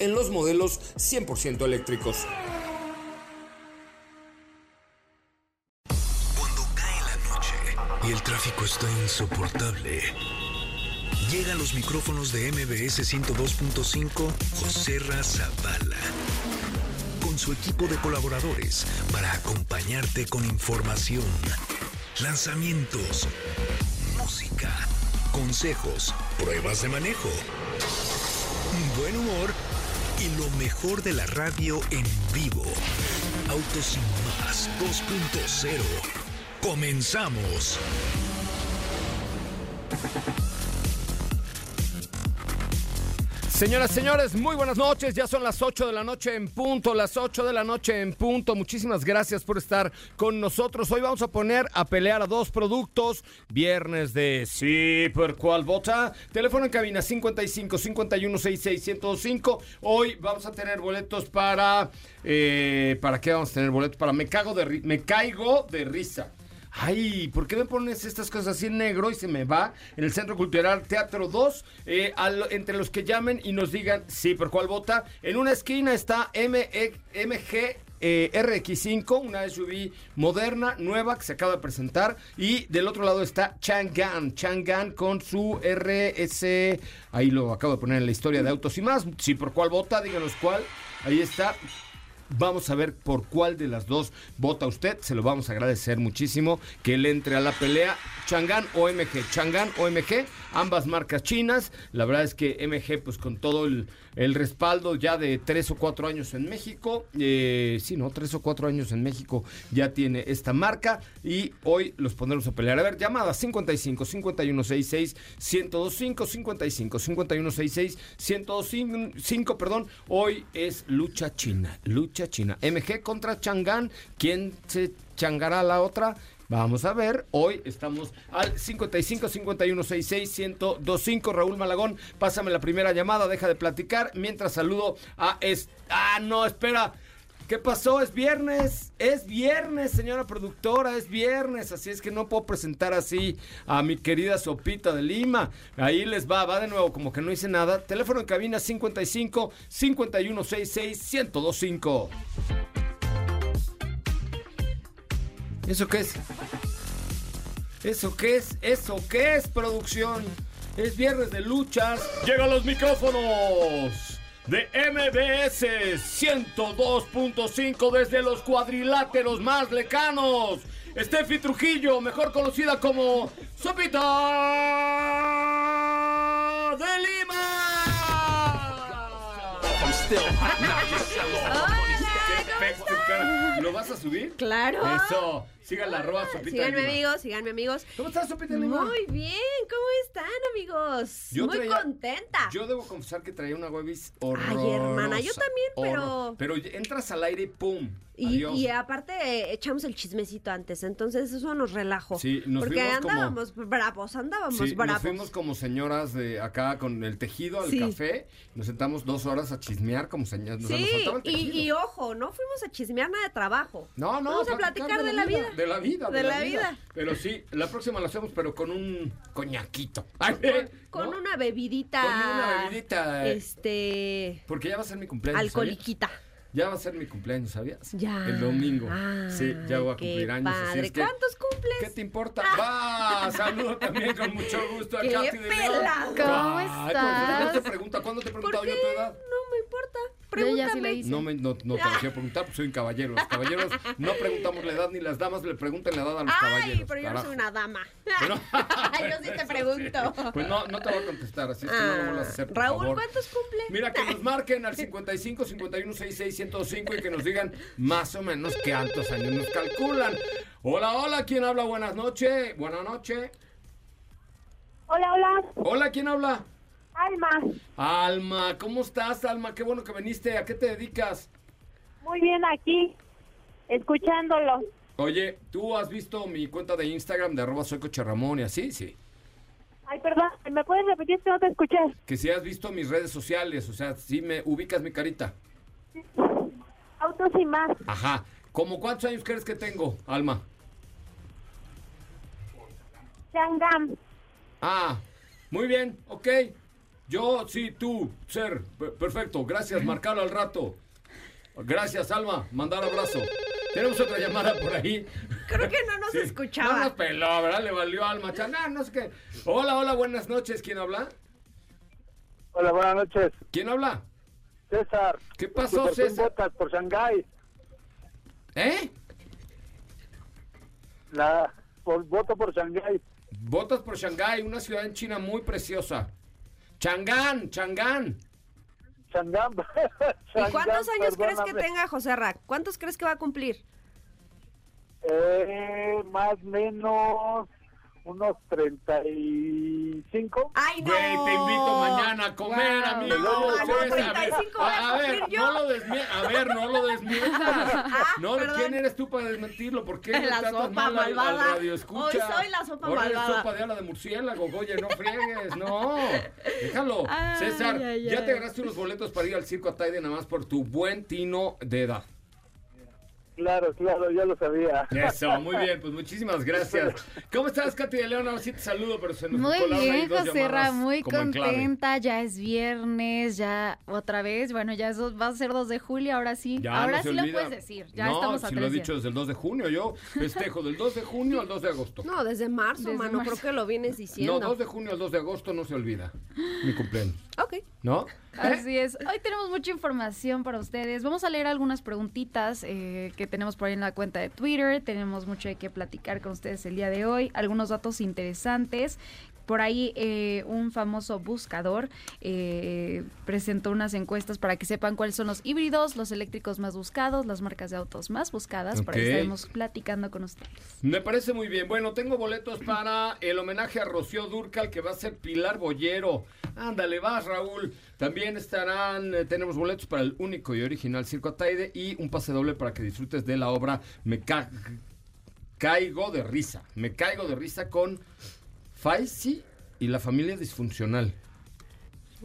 en los modelos 100% eléctricos. Cuando cae la noche y el tráfico está insoportable, llega a los micrófonos de MBS 102.5 José Razabala con su equipo de colaboradores para acompañarte con información, lanzamientos, música, consejos, pruebas de manejo, buen humor y lo mejor de la radio en vivo. Autos y más 2.0. Comenzamos. Señoras, señores, muy buenas noches. Ya son las 8 de la noche en punto, las 8 de la noche en punto. Muchísimas gracias por estar con nosotros. Hoy vamos a poner a pelear a dos productos. Viernes de Sí, por cuál vota. Teléfono en cabina 55 51 66 105. Hoy vamos a tener boletos para. Eh, ¿Para qué vamos a tener boletos? Para Me, cago de, me caigo de risa. Ay, ¿por qué me pones estas cosas así en negro y se me va? En el Centro Cultural Teatro 2, eh, entre los que llamen y nos digan sí, por cuál vota. En una esquina está MG eh, RX5, una SUV moderna, nueva, que se acaba de presentar. Y del otro lado está Chang'an, Chang'an con su RS, ahí lo acabo de poner en la historia de autos y más. Sí, por cuál vota, díganos cuál. Ahí está. Vamos a ver por cuál de las dos vota usted. Se lo vamos a agradecer muchísimo que él entre a la pelea. Chang'an o MG. Chang'an o MG. Ambas marcas chinas. La verdad es que MG, pues con todo el, el respaldo ya de tres o cuatro años en México. Eh, sí, ¿no? Tres o cuatro años en México ya tiene esta marca. Y hoy los pondremos a pelear. A ver, llamada 55 5166 1025 55 5166 1025, perdón. Hoy es lucha china. Lucha china. MG contra Chang'an. ¿Quién se changará la otra? Vamos a ver, hoy estamos al 55 51 66 1025 Raúl Malagón, pásame la primera llamada, deja de platicar mientras saludo a es Ah, no, espera. ¿Qué pasó? Es viernes, es viernes, señora productora, es viernes, así es que no puedo presentar así a mi querida Sopita de Lima. Ahí les va, va de nuevo, como que no hice nada. Teléfono en cabina 55 51 66 1025. ¿Eso qué es? ¿Eso qué es? ¿Eso qué es, producción? Es viernes de luchas. Llegan los micrófonos de MBS 102.5 desde los cuadriláteros más lejanos. Steffi Trujillo, mejor conocida como Sopita de Lima. ¿Lo vas a subir? Claro. Eso. Sigan la arroba Sopita de Síganme Lima. amigos, síganme amigos. ¿Cómo estás, Sopita de Lima? Muy bien, ¿cómo están amigos? Yo Muy traía- contenta. Yo debo confesar que traía una webis horrorosa. Ay, hermana, yo también, pero- horror- Pero entras al aire y ¡pum! Y, Adiós. y aparte eh, echamos el chismecito antes, entonces eso nos relajó. Sí, nos Porque fuimos como- andábamos bravos, andábamos Sí, nos bravos. fuimos como señoras de acá con el tejido al Sí. café. Nos sentamos dos horas a chismear como señoras. o sea, nos Sí, el y, y ojo, no fuimos a chismear nada de trabajo. No, no, Vamos a platicar de la vida. De la vida, de, De la, la vida. vida. Pero sí, la próxima lo hacemos, pero con un coñaquito. Ay, Con ¿no? una bebidita. Con una bebidita, eh. Este. Porque ya va a ser mi cumpleaños. ¿sabías? Alcoholiquita. Ya va a ser mi cumpleaños, ¿sabías? Ya. El domingo. Ah, sí, ya voy a cumplir años. así padre. es que- ¿Cuántos cumples? ¿Qué te importa? Va, saludo también con mucho gusto a ¡Qué Katy de León. ¿Cómo estás? ¿por qué no te pregunta? ¿Cuándo te he ¿Por preguntado qué? yo tu edad? No me importa. Yo Pregúntame. ya sí le hice. No, me, no, no te lo quiero preguntar, pues soy un caballero. Los caballeros no preguntamos la edad, ni las damas le preguntan la edad a los Ay, caballeros. pero yo no carajo. soy una dama. Pero- yo sí te pregunto. Pues no, no te voy a contestar, así es que no lo vuelvas a hacer, por Ah, Raúl, favor. ¿cuántos cumple? Mira, que nos marquen al 55 51 66 105 y que nos digan más o menos cuántos años nos calculan. Hola, hola, ¿quién habla? Buenas noches. Buenas noches. Hola, hola. Hola, ¿quién habla? Alma, Alma, ¿cómo estás, Alma? Qué bueno que viniste. ¿A qué te dedicas? muy bien aquí, escuchándolo. Oye, ¿tú has visto mi cuenta de Instagram de arroba soy Coche Ramón y así? Sí. Ay, perdón, ¿me puedes repetir que no te escuché? Que si has visto mis redes sociales, o sea, si me ubicas mi carita. Autos y más. Ajá. ¿Cómo cuántos años crees que tengo, Alma? Changam. Ah, muy bien, ok. Yo, sí, tú, ser. Perfecto, gracias, marcarlo al rato. Gracias, Alma, mandar abrazo. Tenemos otra llamada por ahí. Creo que no nos Sí. escuchaba. No nos peló, ¿verdad? Le valió Alma. Changán, no sé qué. Hola, hola, buenas noches. ¿Quién habla? Hola, buenas noches. ¿Quién habla? César. ¿Qué pasó, Por César? votas por Shanghái. ¿Eh? La, por, voto por Shanghái. Votas por Shanghái, una ciudad en China muy preciosa. Changán, Changán. Shanghái. ¿Y cuántos años crees que tenga José Rack? ¿Cuántos crees que va a cumplir? Eh, más o menos unos 35. ¡Ay, no! Güey, te invito mañana a comer, Wow. amigo. No, César, no, a ver, 35 voy a a, a ver, cumplir yo. no lo desmi- a ver, no lo desmientas. no, perdón. ¿quién eres tú para desmentirlo? ¿Por qué La tratas sopa mal al, al malvada. radio escucha? Hoy soy la sopa Ahora eres malvada. sopa de ala de murciélago, oye, no friegues, no. Déjalo. Ay, César, ay, ya ay. te ganaste unos boletos para ir al circo Ataide nada más por tu buen tino de edad. Claro, claro, ya lo sabía. Eso, muy bien, pues muchísimas gracias. ¿Cómo estás, Katy de León? Ahora sí te saludo, pero se nos Muy bien, José Ra, muy contenta. Ya es viernes, ya otra vez. Bueno, ya eso va a ser 2 de julio, ahora sí. Ya ahora no sí lo olvida. puedes decir. Ya no, estamos a si lo he dicho desde el 2 de junio, yo festejo del 2 de junio al 2 de agosto. No, desde marzo, Desde mano. marzo. Creo que lo vienes No, diciendo. 2 de junio al 2 de agosto no se olvida. Mi cumpleaños. Ok. ¿No? Así es. Hoy tenemos mucha información para ustedes. Vamos a leer algunas preguntitas eh, que tenemos por ahí en la cuenta de Twitter. Tenemos mucho de qué platicar con ustedes el día de hoy. Algunos datos interesantes. Por ahí eh, un famoso buscador eh, presentó unas encuestas para que sepan cuáles son los híbridos, los eléctricos más buscados, las marcas de autos más buscadas. Por ahí Ok. estaremos platicando con ustedes. Me parece muy bien. Bueno, tengo boletos para el homenaje a Rocío Durcal que va a ser Pilar Bollero. Ándale, vas, Raúl. También estarán, eh, tenemos boletos para el único y original Circo Ataide y un pase doble para que disfrutes de la obra Me Ca- Caigo de Risa. Me Caigo de Risa con Faisy y la familia disfuncional.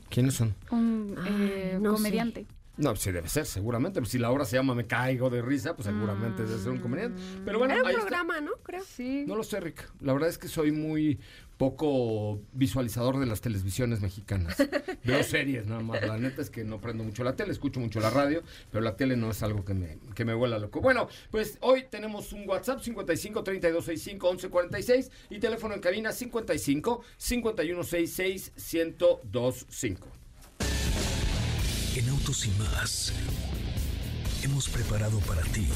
¿Quiénes son? Un eh, no sé. comediante. No, pues sí debe ser, seguramente. Pues si la obra se llama Me Caigo de Risa, pues seguramente debe ser un comediante. Pero bueno, Era un ahí está. programa, ¿no? Creo. Sí. No lo sé, Rick. La verdad es que soy muy poco visualizador de las televisiones mexicanas. Veo series nada más. La neta es que no prendo mucho la tele, escucho mucho la radio, pero la tele no es algo que me, que me vuela loco. Bueno, pues hoy tenemos un WhatsApp 55 32 65 11 46 y teléfono en cabina 55 51 66 1025. En Autos y más hemos preparado para ti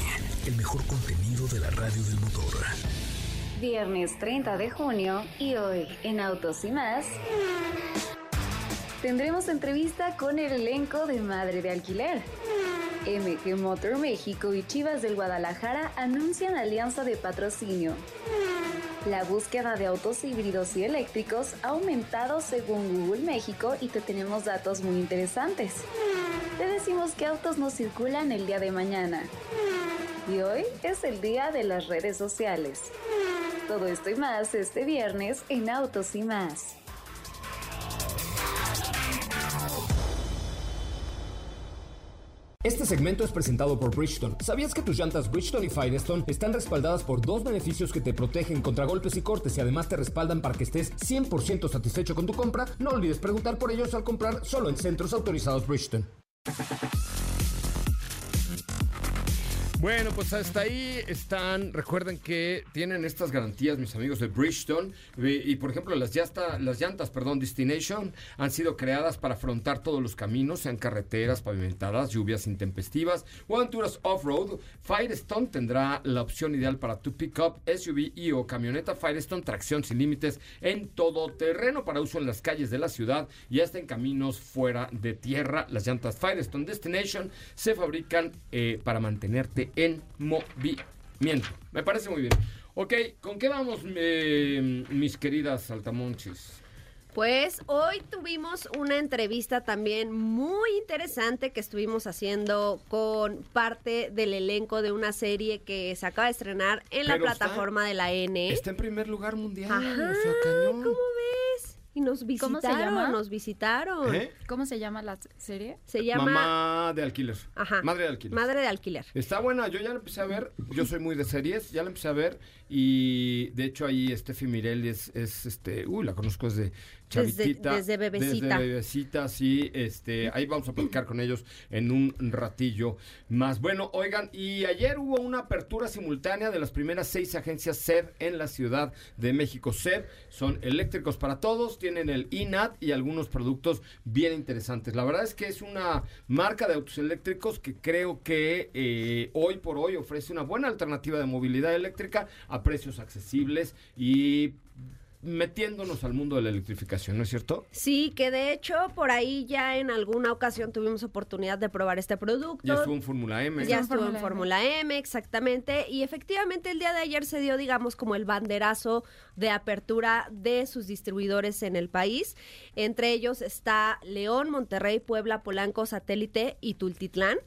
el mejor contenido de la radio del motor. Viernes 30 de junio y hoy en Autos y más tendremos entrevista con el elenco de Madre de Alquiler. MG Motor México y Chivas del Guadalajara anuncian alianza de patrocinio. La búsqueda de autos híbridos y eléctricos ha aumentado según Google México y te tenemos datos muy interesantes. Te decimos qué autos no circulan el día de mañana. Y hoy es el día de las redes sociales. Todo esto y más este viernes en Autos y más. Este segmento es presentado por Bridgestone. ¿Sabías que tus llantas Bridgestone y Firestone están respaldadas por dos beneficios que te protegen contra golpes y cortes y además te respaldan para que estés 100% satisfecho con tu compra? No olvides preguntar por ellos al comprar solo en centros autorizados Bridgestone. Bueno, pues hasta ahí están. Recuerden que tienen estas garantías, mis amigos de Bridgestone. Y, por ejemplo, las, llanta- las llantas, perdón, Destination, han sido creadas para afrontar todos los caminos, sean carreteras pavimentadas, lluvias intempestivas o aventuras off-road. Firestone tendrá la opción ideal para tu pickup, SUV y o camioneta Firestone, tracción sin límites en todo terreno para uso en las calles de la ciudad y hasta en caminos fuera de tierra. Las llantas Firestone Destination se fabrican eh, para mantenerte en movimiento. Me parece muy bien. Ok, ¿con qué vamos, eh, mis queridas saltamonchis? Pues hoy tuvimos una entrevista también muy interesante que estuvimos haciendo con parte del elenco de una serie que se acaba de estrenar en la está- plataforma de la N. Está en primer lugar mundial. Ajá, o sea, cañón. ¿cómo ves? Y nos ¿Cómo se visitaron, llama? nos visitaron. ¿Eh? ¿Cómo se llama la serie? Se llama Mamá de alquiler. Ajá. Madre de alquiler. Madre de Alquiler. Está buena, yo ya la empecé a ver, yo soy muy de series, ya la empecé a ver y de hecho ahí Steffi Mirelli es, es este, uy, la conozco desde chavitita. desde bebecita. Desde bebecita, sí, este, ahí vamos a platicar con ellos en un ratillo más. Bueno, oigan, y ayer hubo una apertura simultánea de las primeras seis agencias SEB en la Ciudad de México. SEB son eléctricos para todos, tienen el INAT y algunos productos bien interesantes. La verdad es que es una marca de autos eléctricos que creo que eh, hoy por hoy ofrece una buena alternativa de movilidad eléctrica a precios accesibles y metiéndonos al mundo de la electrificación, ¿no es cierto? Sí, que de hecho por ahí ya en alguna ocasión tuvimos oportunidad de probar este producto. Ya estuvo en Fórmula M. Ya Estuvo en Fórmula Fórmula M, exactamente. Y efectivamente el día de ayer se dio, digamos, como el banderazo de apertura de sus distribuidores en el país. Entre ellos está León, Monterrey, Puebla, Polanco, Satélite y Tultitlán.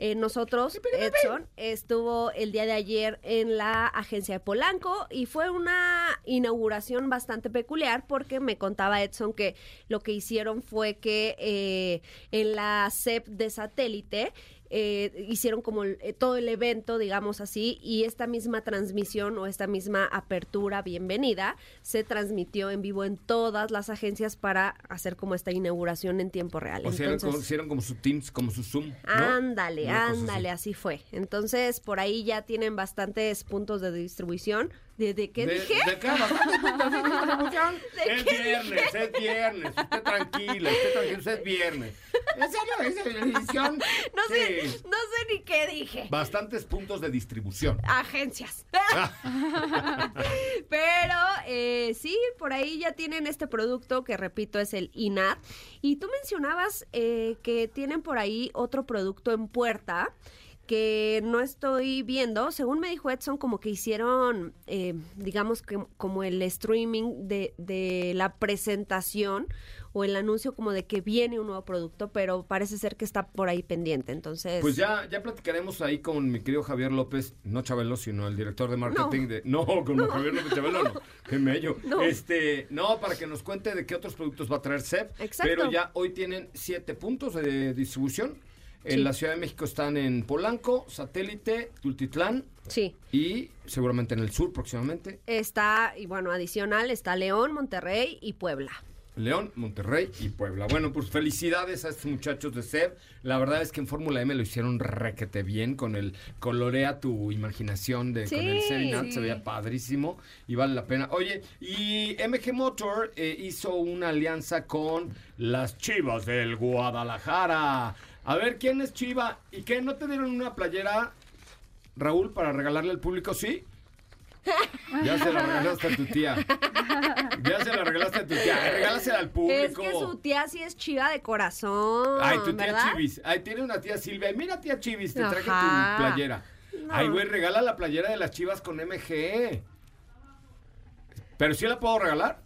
Eh, nosotros, Edson, estuvo el día de ayer en la agencia de Polanco y fue una inauguración bastante peculiar porque me contaba Edson que lo que hicieron fue que eh, en la CEP de satélite eh, hicieron como el- eh, todo el evento, digamos así, y esta misma transmisión o esta misma apertura, bienvenida, se transmitió en vivo en todas las agencias para hacer como esta inauguración en tiempo real. O Entonces- como- hicieron como su Teams, como su Zoom. ¿no? Ándale, ándale, así. así. fue. Entonces, por ahí ya tienen bastantes puntos de distribución. ¿De, de qué De- dije? ¿De qué? De distribución. ¿De es qué viernes, es viernes. Usted tranquila, usted tranquilo, es viernes. ¿En serio? ¿Es edición? No sé, no sé ni qué dije. Bastantes puntos de distribución. Agencias. Pero eh, sí, por ahí ya tienen este producto que repito es el INAT. Y tú mencionabas eh, que tienen por ahí otro producto en puerta que no estoy viendo. Según me dijo Edson, como que hicieron, eh, digamos que como el streaming de, de la presentación o el anuncio como de que viene un nuevo producto, pero parece ser que está por ahí pendiente. Entonces, Pues ya, ya platicaremos ahí con mi querido Javier López, no Chabelo, sino el director de marketing de. No, con Javier López Chabelo no. Qué mello. No. Este, no, para que nos cuente de qué otros productos va a traer SEP. Exacto. Pero ya hoy tienen siete puntos de distribución. En Sí. la Ciudad de México están en Polanco, Satélite, Tultitlán sí. y seguramente en el sur próximamente. Está, y bueno, adicional, está León, Monterrey y Puebla. León, Monterrey y Puebla. Bueno, pues felicidades a estos muchachos de SEB. La verdad es que en Fórmula M lo hicieron requete bien con el colorea tu imaginación de con el Sí, Serenat, sí. se veía padrísimo y vale la pena. Oye, y MG Motor eh, hizo una alianza con las Chivas del Guadalajara. A ver, ¿quién es Chiva? ¿Y qué? ¿No te dieron una playera, Raúl, para regalarle al público? ¿Sí? Ya se la regalaste a tu tía. Ya se la regalaste a tu tía. Regálasela al público. Es que su tía sí es chiva de corazón. Ay, tu tía ¿verdad? Chivis. Ay, tiene una tía Silvia. Mira, tía Chivis, te traje Ajá. tu playera. No. Ay, güey, regala la playera de las chivas con MG. ¿Pero sí la puedo regalar?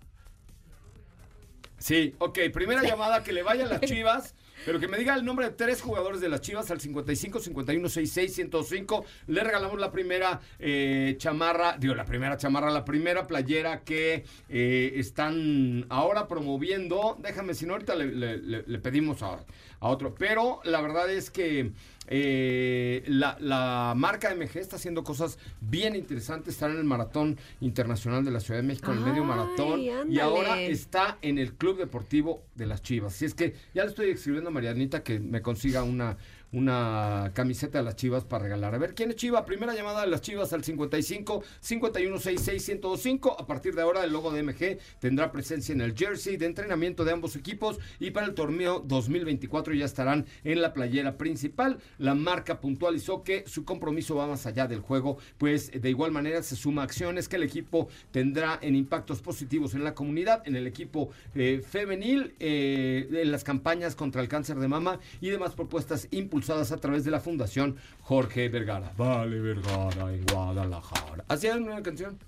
Sí, ok. Primera llamada que le vaya a las chivas. Pero que me diga el nombre de tres jugadores de las Chivas al 55 51 66 105. Le regalamos la primera eh, chamarra, digo, la primera chamarra, la primera playera que eh, están ahora promoviendo. Déjame, si no, ahorita le, pedimos a otro. Pero la verdad es que eh, la, la marca MG está haciendo cosas bien interesantes. Está en el Maratón Internacional de la Ciudad de México, en el medio maratón. Y ahora está en el Club Deportivo de las Chivas. Si es que ya le estoy escribiendo a Marianita que me consiga una, una camiseta de las Chivas para regalar. A ver, ¿quién es Chiva? Primera llamada de las Chivas al 55 51 66 1025. A partir de ahora, el logo de MG tendrá presencia en el jersey de entrenamiento de ambos equipos y para el torneo 2024 ya estarán en la playera principal. La marca puntualizó que su compromiso va más allá del juego, pues de igual manera se suma acciones que el equipo tendrá en impactos positivos en la comunidad, en el equipo eh, femenil, eh, en las campañas contra el cáncer de mama y demás propuestas impulsadas a través de la Fundación Jorge Vergara. Vale, Vergara en Guadalajara. ¿Hacían una canción?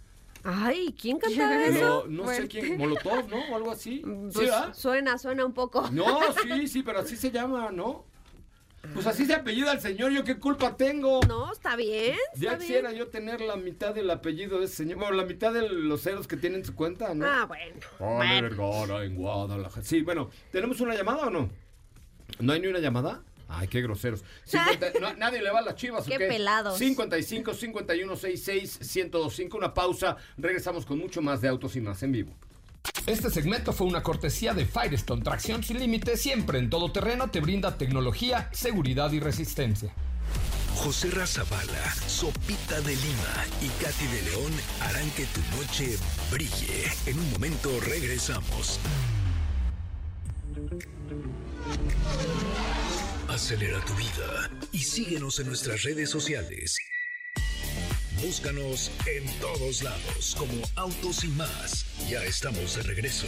Ay, ¿quién cantaba eso? Lo- no sé quién, Molotov, ¿no? O algo así. Pues, ¿Sí, suena, suena un poco. No, sí, sí, pero así se llama, ¿no? Pues así se apellida el señor, ¿yo qué culpa tengo? No, está bien. Ya está quisiera bien. yo tener la mitad del apellido de ese señor, bueno, la mitad de los ceros que tiene en su cuenta, ¿no? Ah, bueno. Oliver Gora en Guadalajara. Sí, bueno, ¿tenemos una llamada o no? ¿No hay ni una llamada? Ay, qué groseros. 50 no, nadie le va a las chivas, ¿o Qué qué? pelados. 55 51 66 1025. Una pausa. Regresamos con mucho más de Autos y Más en vivo. Este segmento fue una cortesía de Firestone. Tracción sin límite, siempre en todo terreno, te brinda tecnología, seguridad y resistencia. José Razabala, Sopita de Lima y Katy de León harán que tu noche brille. En un momento regresamos. Acelera tu vida y síguenos en nuestras redes sociales. Búscanos en todos lados como Autos y más. Ya estamos de regreso.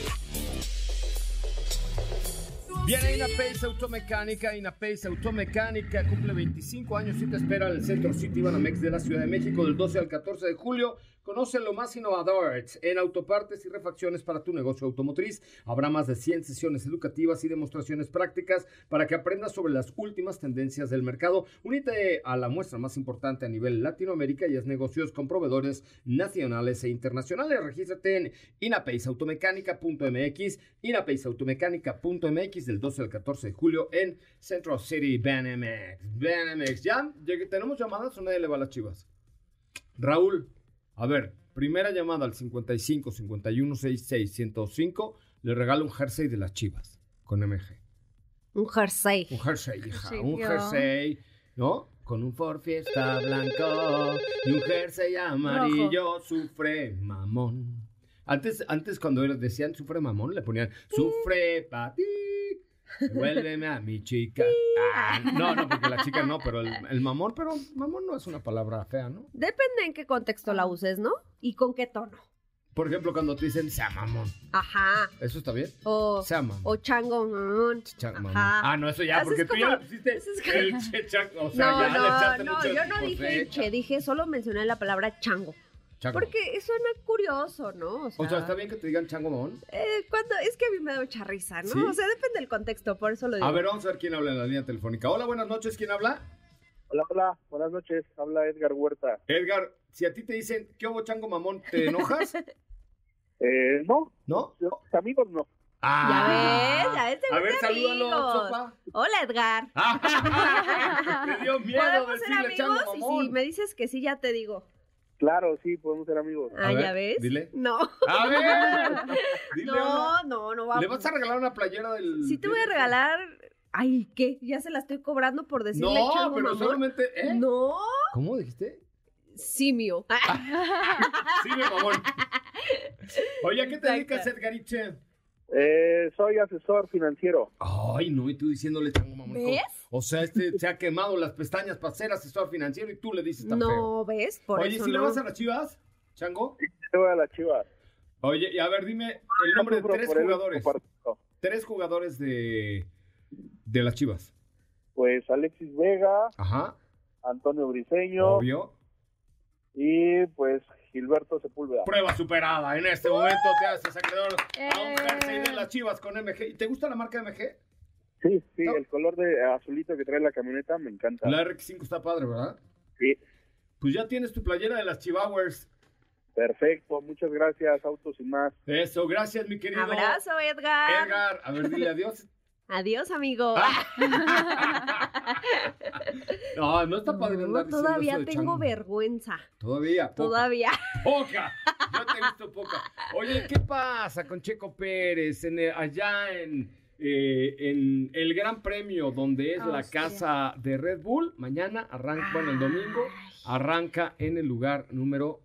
Viene Inapace Automecánica, Inapace Automecánica cumple 25 años y te espera en el Centro City Banamex de la Ciudad de México del 12 al 14 de julio. Conoce lo más innovador en autopartes y refacciones para tu negocio automotriz. Habrá más de 100 sesiones educativas y demostraciones prácticas para que aprendas sobre las últimas tendencias del mercado. Únete a la muestra más importante a nivel Latinoamérica y haz negocios con proveedores nacionales e internacionales. Regístrate en inapaceautomecánica.mx, inapaceautomecánica.mx del 12 al 14 de julio en Central City Banamex. Banamex. ¿Ya? ¿Ya- ¿Tenemos llamadas o nadie le va las chivas? Raúl, a ver, primera llamada al 55 51 66 105. Le regalo un jersey de las chivas con MG. Un jersey. Un jersey, hija. Sí, un yo. jersey, ¿no? Con un Ford Fiesta blanco y un jersey amarillo. Sufre mamón. Antes, antes cuando decían sufre mamón, le ponían sufre pa' ti. Vuélveme a mi chica. Ah, no, no, porque la chica no, pero el, el mamón, pero mamón no es una palabra fea, ¿no? Depende en qué contexto la uses, ¿no? Y con qué tono. Por ejemplo, cuando te dicen sea mamón. Ajá. ¿Eso está bien? O, Sea mamón. o chango. mm, Cha- mamón. Ah, no, eso ya, porque es tú ya pusiste es como- el che, cha- o sea, no, ya le echaste no, no, mucho yo no dije el che, dije, solo mencioné la palabra chango. Chango. Porque suena curioso, ¿no? O sea, O sea, está bien que te digan chango mamón. eh, cuando, es que a mí me da mucha risa, ¿no? ¿Sí? O sea, depende del contexto, por eso lo digo. A ver, vamos a ver quién habla en la línea telefónica. Hola, buenas noches, ¿quién habla? Hola, hola, buenas noches. Habla Edgar Huerta. Edgar, si a ti te dicen, ¿qué hubo chango mamón? ¿Te enojas? Eh, no, ¿No? yo- amigos no. Ah. Ya ves, ya ves, te A ver, salúdalo, sopa. Hola, Edgar. Me dio miedo ¿Podemos ser chango amigos? Y si me dices que sí, ya te digo. Claro, sí, podemos ser amigos. A Ah, ver, ¿ya ves? dile. No. A ver. Dile No, no, no va ¿Le vas a regalar una playera del... Sí te voy a regalar... Ay, ¿qué? Ya se la estoy cobrando por decirle No, chango pero solamente... ¿eh? No, ¿Cómo dijiste? simio. Sí, mi mamón. Oye, ¿a qué te dedicas, Edgariche? Eh, soy asesor financiero. Ay, no, y tú diciéndole chango mamón. ¿Ves? O sea, este se ha quemado las pestañas para ser asesor financiero y tú le dices tan feo. No, ¿ves? Por Oye, eso ¿si le no. vas a las chivas, chango? Yo voy a la Chivas. Oye, y a ver, dime el nombre de tres jugadores. Tres jugadores de, de las chivas. Pues Alexis Vega, Ajá, Antonio Briseño obvio. y pues Gilberto Sepúlveda. Prueba superada. En este momento te haces acreedor a un Eh. jersey de las chivas con MG. ¿Y ¿Te gusta la marca MG? Sí, sí, No. el color de azulito que trae la camioneta me encanta. La RX5 está padre, ¿verdad? Sí, Pues ya tienes tu playera de las Chivowers. perfecto. Muchas gracias, Autos y más. Eso, gracias, mi querido. Abrazo, Edgar. Edgar, a ver, dile adiós. Adiós, amigo. Ah. No, no está padre No, andar todavía eso de tengo chango. vergüenza. Todavía, poca. Todavía. Poca. Yo te he visto poca. Oye, ¿qué pasa con Checo Pérez en el- allá en, eh, en el Gran Premio donde es la Austria. casa de Red Bull? Mañana arranca, bueno, el domingo arranca en el lugar número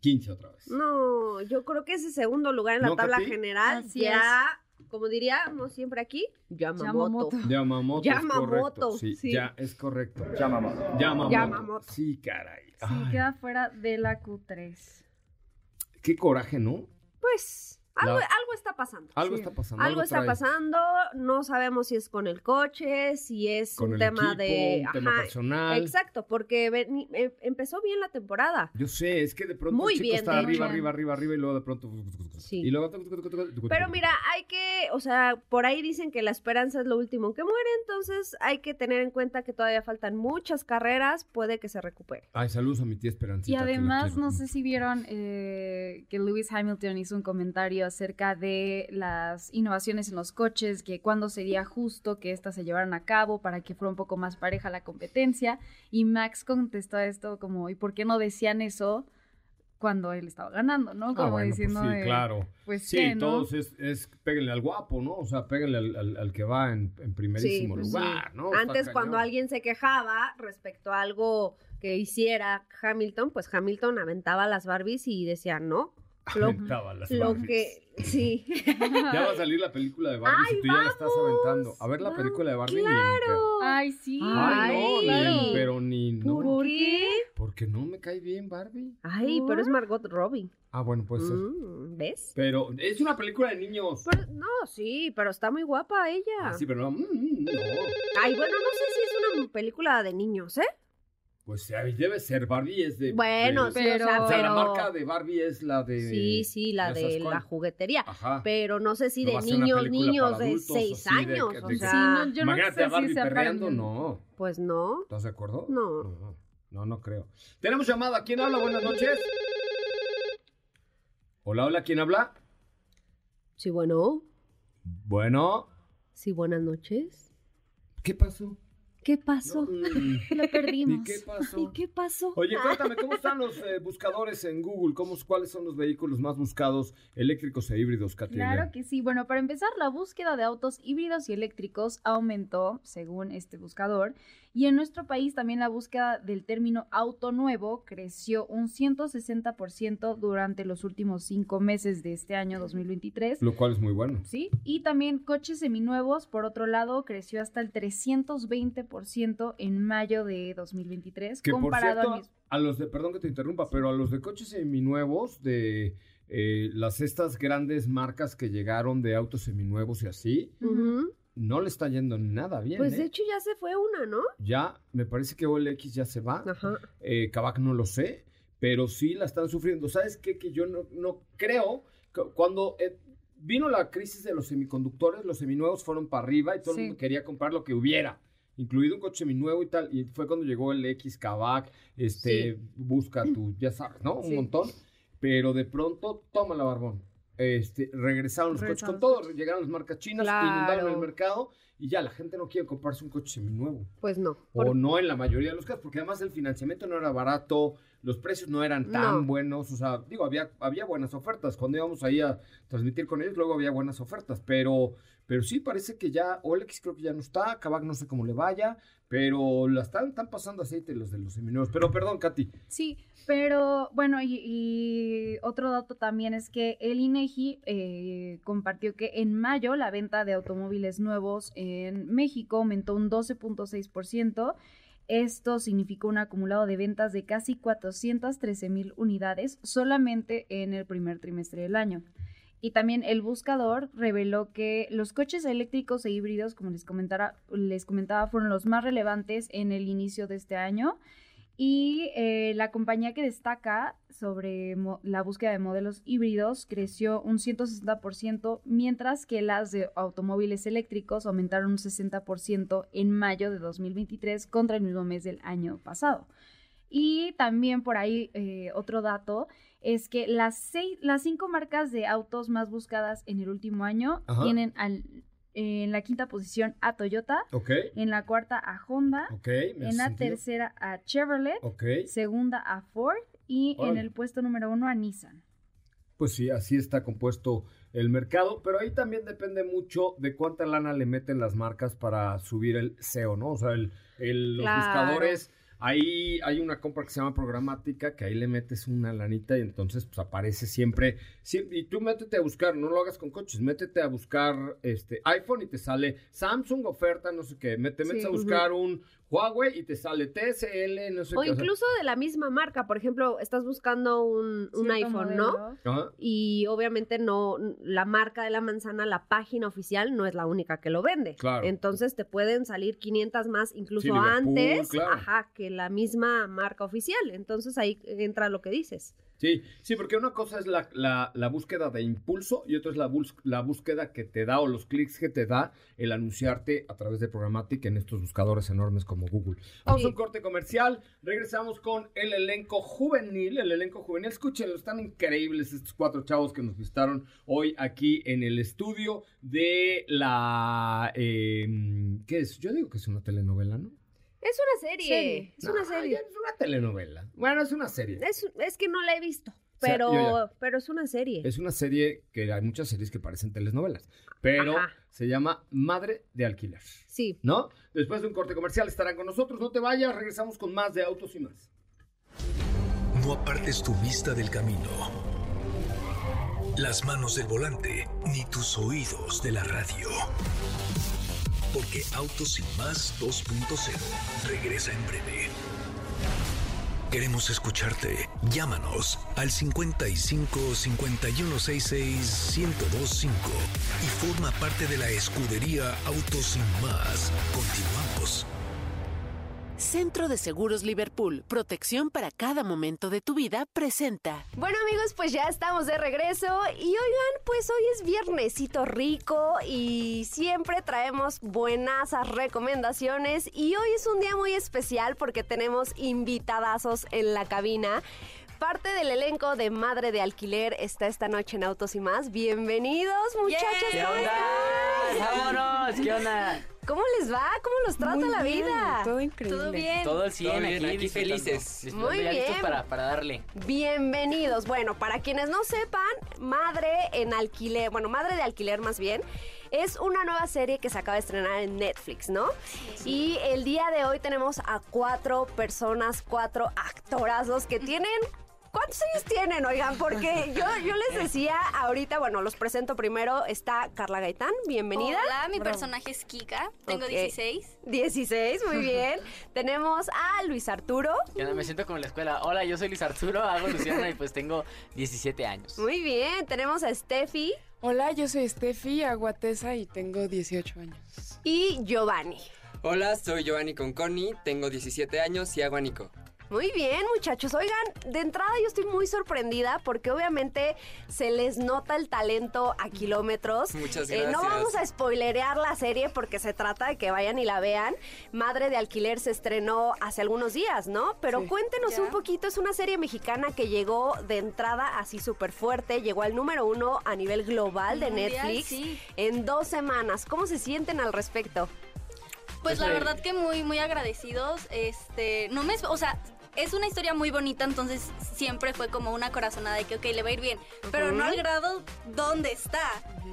15 otra vez. No, yo creo que ese segundo lugar en la ¿No, tabla Katy? general Así ya, como diríamos siempre aquí, Yamamoto. Yamamoto. Yamamoto. es. Sí, sí. ya es correcto. Yamamoto. Yamamoto. Yamamoto. Sí, caray. Sí, Ay, queda fuera de la Q3. qué coraje, ¿no? Pues Algo, La- algo está pasando. algo Sí. está pasando. Algo está trae. pasando, no sabemos si es con el coche, si es Con un el tema equipo, de... un tema ajá, personal. Exacto, porque em- empezó bien la temporada. Yo sé, es que de pronto Muy el chico bien, está arriba, arriba, arriba, arriba y luego de pronto. Sí. Y luego. Pero mira, hay que, o sea, por ahí dicen que la esperanza es lo último que muere, entonces hay que tener en cuenta que todavía faltan muchas carreras, puede que se recupere. Ay, saludos a mi tía Esperancita. Y además, no sé si vieron eh, que Lewis Hamilton hizo un comentario acerca de las innovaciones en los coches, que cuándo sería justo que éstas se llevaran a cabo para que fuera un poco más pareja la competencia. Y Max contestó a esto como, ¿y por qué no decían eso cuando él estaba ganando, no? Como Ah, bueno, pues diciendo sí, de, claro. pues Sí, ¿qué, no? todos es, es péguenle al guapo, ¿no? O sea, péguenle al, al- al que va en, en primerísimo pues lugar, sí. ¿no? Está Antes, cuando cañón. alguien se quejaba respecto a algo que hiciera Hamilton, pues Hamilton aventaba las Barbies y decía, no, lo, las que, sí. Ya va a salir la película de Barbie ¡Ay, y tú ya la estás aventando. A ver la película de Barbie. ni ¡Claro! Ay, sí. Ay, no, ni pero ni no. ¿Por qué? Porque no me cae bien Barbie. Ay, pero es Margot Robbie. Ah, bueno. Mm, ¿Ves? Pero es una película de niños. Pero- no, sí, pero está muy guapa ella. Ah, sí, pero no. mm, mm, no. Ay, bueno, no sé si es una película de niños, ¿eh? Pues debe ser. Barbie es de. Bueno, de- sí, pero- o sea, O sea, la pero- marca de Barbie es la de. Sí, sí, la ¿ya sabes de la juguetería. Ajá. Pero no sé si No de niños, niños de adultos, seis años. de o sea, Sí, no, yo no sé a Barbie si para perreando, no. pues no. ¿Estás de acuerdo? No. No, no, no creo. Tenemos llamada. ¿Quién habla? Buenas noches. Hola, hola, ¿quién habla? Sí, bueno. Bueno, Sí, buenas noches. ¿qué pasó? ¿Qué pasó? Mm, Lo perdimos. ¿Y qué pasó? Ay, ¿qué pasó? Oye, cuéntame, ¿cómo están los eh, buscadores en Google? ¿Cómo, ¿Cuáles son los vehículos más buscados eléctricos e híbridos, Katy? Claro que sí. Bueno, para empezar, la búsqueda de autos híbridos y eléctricos aumentó, según este buscador. Y en nuestro país también la búsqueda del término auto nuevo creció un 160% durante los últimos cinco meses de este año 2023. Lo cual es muy bueno. Sí, y también coches seminuevos, por otro lado, creció hasta el 320% en mayo de 2023, Que por comparado cierto, al mismo. a los de, perdón que te interrumpa, pero a los de coches seminuevos, de eh, las estas grandes marcas que llegaron de autos seminuevos y así, Ujú. No le está yendo nada bien. Pues ¿eh? de hecho ya se fue una, ¿no? Ya, me parece que OLX ya se va. Ajá. Eh, Kavak no lo sé, pero sí la están sufriendo. ¿Sabes qué? Que yo no, no creo. que Cuando eh, vino la crisis de los semiconductores, los seminuevos fueron para arriba y todo Sí. el mundo quería comprar lo que hubiera. Incluido un coche seminuevo y tal. Y fue cuando llegó el X Kavak, este, busca tu, ya sabes, ¿no? Un Sí. montón. Pero de pronto, toma la barbón. Este, regresaron los coches con todo, llegaron las marcas chinas, Claro. inundaron el mercado y ya la gente no quiere comprarse un coche seminuevo. Pues no. O Por- no en la mayoría de los casos, porque además el financiamiento no era barato, los precios no eran tan No. buenos, o sea, digo, había, había buenas ofertas. Cuando íbamos ahí a transmitir con ellos, luego había buenas ofertas, pero, pero sí parece que ya, Olex creo que ya no está, Kavak no sé cómo le vaya, pero la están, están pasando aceite los de los seminuevos. Pero perdón, Katy, Sí, pero bueno, y, y otro dato también es que el INEGI eh, compartió que en mayo la venta de automóviles nuevos en México aumentó un 12.6%. Esto significó un acumulado de ventas de casi 413 mil unidades solamente en el primer trimestre del año. Y también el buscador reveló que los coches eléctricos e híbridos, como les, comentara, les comentaba, fueron los más relevantes en el inicio de este año. Y eh, la compañía que destaca sobre la búsqueda de modelos híbridos creció un 160%, mientras que las de automóviles eléctricos aumentaron un 60% en mayo de 2023 contra el mismo mes del año pasado. Y también por ahí eh, otro dato es que las, seis, las cinco marcas de autos más buscadas en el último año Ajá. tienen al- en la quinta posición a Toyota, en la cuarta a Honda, en la sentido. tercera a Chevrolet, segunda a Ford y en el puesto número uno a Nissan. pues sí, así está compuesto el mercado, pero ahí también depende mucho de cuánta lana le meten las marcas para subir el SEO, ¿no? O sea, el, el- los Claro. buscadores ahí hay una compra que se llama programática, que ahí le metes una lanita y entonces pues aparece siempre. sí, y tú métete a buscar, no lo hagas con coches, métete a buscar este iPhone y te sale Samsung oferta, no sé qué. Te metes Sí. a buscar un Huawei y te sale TSL, no sé O qué. sea, incluso de la misma marca, por ejemplo, estás buscando un, un iPhone, ¿no? ajá. Y obviamente no, la marca de la manzana, la página oficial no es la única que lo vende. Claro. Entonces te pueden salir 500 más incluso Sí, antes, claro. ajá, que la misma marca oficial. Entonces ahí entra lo que dices. Sí, sí, porque una cosa es la, la- la búsqueda de impulso y otra es la, bus- la búsqueda que te da o los clics que te da el anunciarte a través de Programmatic en estos buscadores enormes como Google. Vamos Sí. a un corte comercial, regresamos con el elenco juvenil, el elenco juvenil, escúchenlo, están increíbles estos cuatro chavos que nos visitaron hoy aquí en el estudio de la... eh, ¿Qué es? Yo digo que es una telenovela, ¿no? Es una serie. Serie. Es una serie. Es una telenovela. Bueno, es una serie. Es, es que no la he visto, pero, pero es una serie. Es una serie que hay muchas series que parecen telenovelas, pero Ajá. se llama Madre de Alquiler, Sí. ¿no? Después de un corte comercial estarán con nosotros, no te vayas, regresamos con más de Autos y más. No apartes tu vista del camino. Las manos del volante, ni tus oídos de la radio. Porque Autos y más 2.0 regresa en breve. Queremos escucharte. Llámanos al 55 5166 1025 y forma parte de la escudería Autos y más. Continuamos. Centro de Seguros Liverpool, protección para cada momento de tu vida, presenta. Bueno amigos, pues ya estamos de regreso y oigan, pues hoy es viernesito rico y siempre traemos buenas recomendaciones y hoy es un día muy especial porque tenemos invitadazos en la cabina. Parte del elenco de Madre de Alquiler está esta noche en Autos y más. Bienvenidos muchachos. ¿Qué ¿cómo onda? Están? ¡Vámonos! ¿Qué onda? ¿Cómo les va? ¿Cómo los trata la vida? Todo increíble. Todo bien. Todo el 100 Todo bien, aquí, felices. Muy listos bien. para, para darle. Bienvenidos. Bueno, para quienes no sepan, Madre en Alquiler, bueno, Madre de Alquiler más bien, es una nueva serie que se acaba de estrenar en Netflix, ¿no? Y el día de hoy tenemos a cuatro personas, cuatro actorazos que tienen... ¿Cuántos años tienen, oigan? Porque yo, yo les decía ahorita, bueno, los presento primero, está Carla Gaitán, bienvenida. Hola, mi Bravo. personaje es Kika, tengo Ok. 16. 16, muy bien. Tenemos a Luis Arturo. Ya no, Me siento como en la escuela. Hola, yo soy Luis Arturo, hago Luciana y pues tengo 17 años. Muy bien, tenemos a Steffi Hola, yo soy Steffi Aguatesa y tengo 18 años. y Giovanni. Hola, soy Giovanni Conconi, tengo 17 años y hago a Nico. Muy bien, muchachos. Oigan, de entrada yo estoy muy sorprendida porque obviamente se les nota el talento a kilómetros. Muchas Eh, no gracias. vamos a spoilerear la serie porque se trata de que vayan y la vean. Madre de Alquiler se estrenó hace algunos días, ¿no? Pero Sí. cuéntenos Ya. un poquito. Es una serie mexicana que llegó de entrada así súper fuerte. Llegó al número uno a nivel global de Mundial, Netflix sí. en dos semanas. ¿Cómo se sienten al respecto? Pues la verdad que muy, muy agradecidos. Este, no me, o sea, es una historia muy bonita, entonces siempre fue como una corazonada de que, ok, le va a ir bien, pero no al grado donde está.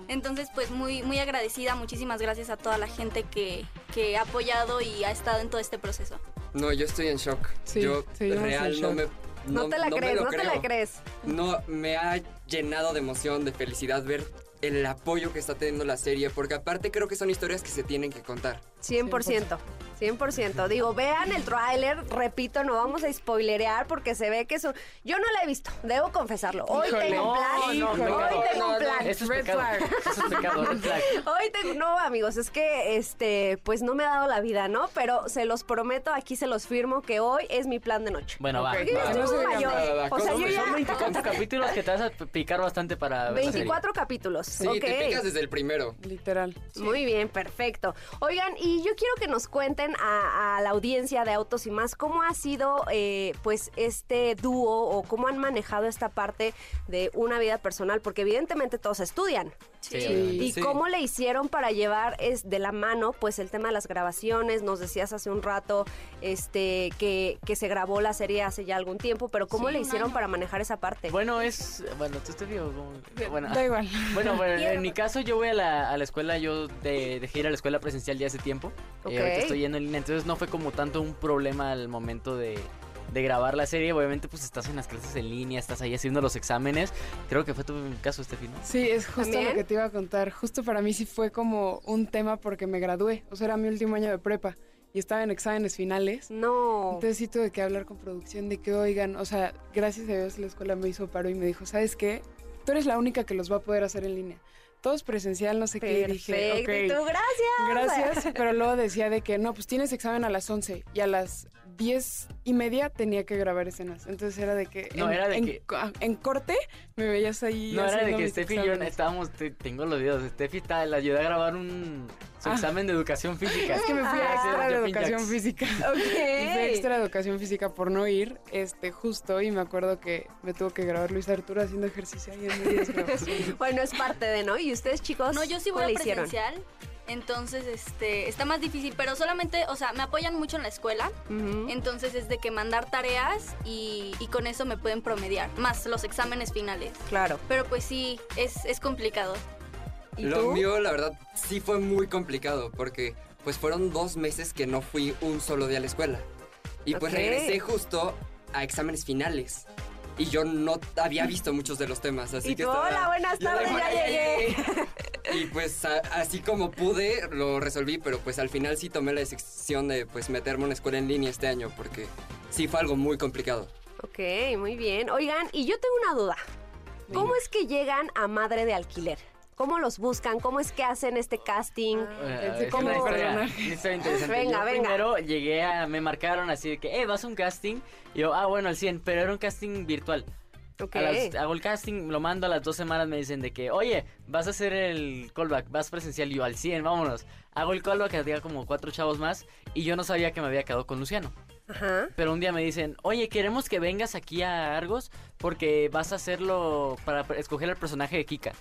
Entonces, pues muy, muy agradecida. Muchísimas gracias a toda la gente que, que ha apoyado y ha estado en todo este proceso. No, yo estoy en shock. Sí, yo en real no shock. me... No, te la crees, lo no te la crees. No, me ha llenado de emoción, de felicidad ver el apoyo que está teniendo la serie, porque aparte creo que son historias que se tienen que contar. 100%. 100%. Digo, vean el tráiler, repito, no vamos a spoilerear porque se ve que eso... Yo no la he visto, debo confesarlo. Hoy Híjole. tengo un plan. No, no, hoy pecado. tengo un No, no. plan. Eso es Red pecado. flag. Eso es pecado, red flag. Hoy tengo... No, amigos, es que, este, pues no me ha dado la vida, ¿no? Pero se los prometo, aquí se los firmo, que hoy es mi plan de noche. Bueno, va. Porque yo va. estoy no mayor. nada, O sea, yo ya... Son 24 capítulos que te vas a picar bastante para ver la serie. 24 capítulos. Sí, ok. te picas desde el primero. Literal. Muy bien, perfecto. Oigan, y yo quiero que nos cuenten a, a la audiencia de Autos y más cómo ha sido eh, pues este dúo o cómo han manejado esta parte de una vida personal, porque evidentemente todos estudian. Sí. ¿Y Sí. cómo le hicieron para llevar es de la mano pues el tema de las grabaciones? Nos decías hace un rato este que, que se grabó la serie hace ya algún tiempo, pero ¿cómo Sí, le hicieron para manejar esa parte? Bueno, es. Bueno, tú estás vivo. como- Bueno, Da igual. Bueno, bueno, en mi caso yo voy a la, a la escuela, yo de- dejé ir a la escuela presencial ya hace tiempo. Ok. Eh, ahorita estoy yendo en línea, entonces no fue como tanto un problema al momento de, de grabar la serie. Obviamente, pues estás en las clases en línea, estás ahí haciendo los exámenes. Creo que fue tu caso, Estefi, ¿no? Sí, es justo ¿También? lo que te iba a contar. Justo para mí sí fue como un tema porque me gradué. O sea, era mi último año de prepa y estaba en exámenes finales. No. Entonces sí tuve que hablar con producción de que, oigan, o sea, gracias a Dios la escuela me hizo paro y me dijo, ¿sabes qué? Tú eres la única que los va a poder hacer en línea. Todos presencial, no sé qué. Y dije, Perfecto. Y ok. tú, gracias. Gracias, pero luego decía de que no, pues tienes examen a las 11 y a las 10 y media tenía que grabar escenas. Entonces era de que, No, en, era de en que- co- en corte me veías ahí. No, era de que Steffi y yo estábamos, te- tengo los videos, Steffi le ayudé a grabar un, Ah. examen de educación física. Es que me fui a Ah, extra de educación jacks. física. Ok. Y fui a extra de educación física por no ir, este, justo, y me acuerdo que me tuvo que grabar Luis Arturo haciendo ejercicio ahí en. Bueno, es parte de, ¿no? ¿Y ustedes, chicos? No, yo sí voy a hicieron? presencial. Entonces, este, está más difícil, pero solamente, o sea, me apoyan mucho en la escuela. Entonces es de que mandar tareas y, y con eso me pueden promediar, más los exámenes finales. Claro. Pero pues sí, es, es complicado. ¿Y Lo tú? mío, la verdad, sí fue muy complicado porque pues fueron dos meses que no fui un solo día a la escuela. Y pues regresé justo a exámenes finales. Y yo no había visto muchos de los temas, así Y que tú, estaba- hola, buenas tardes, ya "Hola, llegué". Y pues a- así como pude, lo resolví, pero pues al final sí tomé la decisión de pues meterme a una escuela en línea este año porque sí fue algo muy complicado. Ok, muy bien. Oigan, y yo tengo una duda. ¿Cómo es que llegan a madre de alquiler? ¿Cómo los buscan? ¿Cómo es que hacen este casting? Eh, Pensé es historia, interesante. Venga, yo venga. primero llegué a, me marcaron así de que, eh, vas a un casting. Y yo, ah, bueno, al 100, pero era un casting virtual. Ok. A las- hago el casting, lo mando a las dos semanas, me dicen de que, oye, vas a hacer el callback, vas presencial, y yo al 100, vámonos. Hago el callback, había como cuatro chavos más, y yo no sabía que me había quedado con Luciano. Ajá. Pero un día me dicen, oye, queremos que vengas aquí a Argos porque vas a hacerlo para escoger el personaje de Kika.